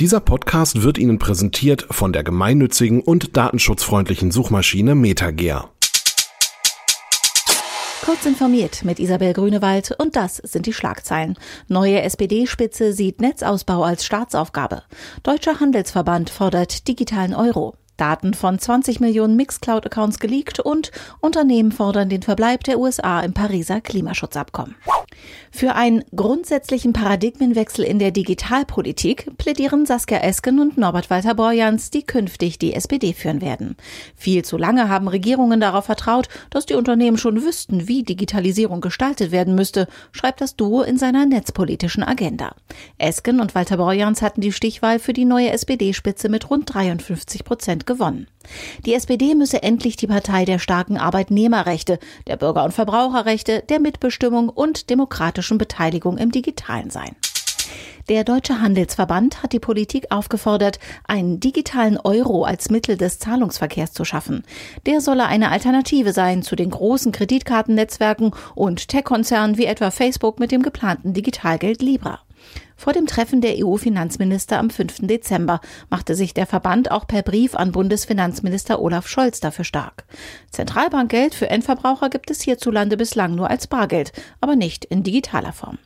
Dieser Podcast wird Ihnen präsentiert von der gemeinnützigen und datenschutzfreundlichen Suchmaschine MetaGear. Kurz informiert mit Isabel Grünewald und das sind die Schlagzeilen. Neue SPD-Spitze sieht Netzausbau als Staatsaufgabe. Deutscher Handelsverband fordert digitalen Euro. Daten von 20 Millionen Mixcloud-Accounts geleakt und Unternehmen fordern den Verbleib der USA im Pariser Klimaschutzabkommen. Für einen grundsätzlichen Paradigmenwechsel in der Digitalpolitik plädieren Saskia Esken und Norbert Walter Borjans, die künftig die SPD führen werden. Viel zu lange haben Regierungen darauf vertraut, dass die Unternehmen schon wüssten, wie Digitalisierung gestaltet werden müsste, schreibt das Duo in seiner netzpolitischen Agenda. Esken und Walter Borjans hatten die Stichwahl für die neue SPD-Spitze mit rund 53 Prozent gewonnen. Die SPD müsse endlich die Partei der starken Arbeitnehmerrechte, der Bürger- und Verbraucherrechte, der Mitbestimmung und demokratischen Beteiligung im Digitalen sein. Der Deutsche Handelsverband hat die Politik aufgefordert, einen digitalen Euro als Mittel des Zahlungsverkehrs zu schaffen. Der solle eine Alternative sein zu den großen Kreditkartennetzwerken und Tech-Konzernen wie etwa Facebook mit dem geplanten Digitalgeld Libra. Vor dem Treffen der EU-Finanzminister am 5. Dezember machte sich der Verband auch per Brief an Bundesfinanzminister Olaf Scholz dafür stark. Zentralbankgeld für Endverbraucher gibt es hierzulande bislang nur als Bargeld, aber nicht in digitaler Form.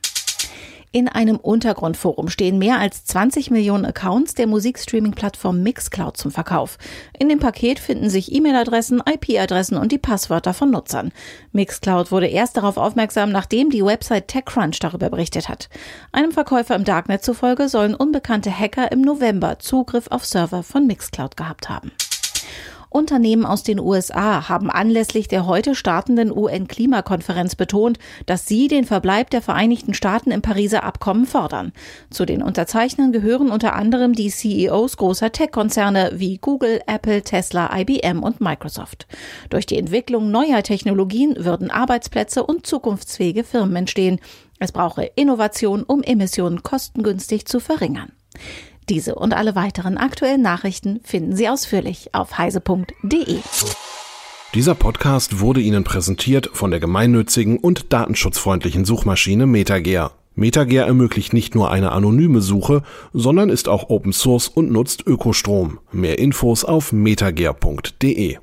In einem Untergrundforum stehen mehr als 20 Millionen Accounts der Musikstreaming-Plattform Mixcloud zum Verkauf. In dem Paket finden sich E-Mail-Adressen, IP-Adressen und die Passwörter von Nutzern. Mixcloud wurde erst darauf aufmerksam, nachdem die Website TechCrunch darüber berichtet hat. Einem Verkäufer im Darknet zufolge sollen unbekannte Hacker im November Zugriff auf Server von Mixcloud gehabt haben. Unternehmen aus den USA haben anlässlich der heute startenden UN-Klimakonferenz betont, dass sie den Verbleib der Vereinigten Staaten im Pariser Abkommen fordern. Zu den Unterzeichnern gehören unter anderem die CEOs großer Tech-Konzerne wie Google, Apple, Tesla, IBM und Microsoft. Durch die Entwicklung neuer Technologien würden Arbeitsplätze und zukunftsfähige Firmen entstehen. Es brauche Innovation, um Emissionen kostengünstig zu verringern. Diese und alle weiteren aktuellen Nachrichten finden Sie ausführlich auf heise.de. Dieser Podcast wurde Ihnen präsentiert von der gemeinnützigen und datenschutzfreundlichen Suchmaschine MetaGear. MetaGear ermöglicht nicht nur eine anonyme Suche, sondern ist auch Open Source und nutzt Ökostrom. Mehr Infos auf metagear.de.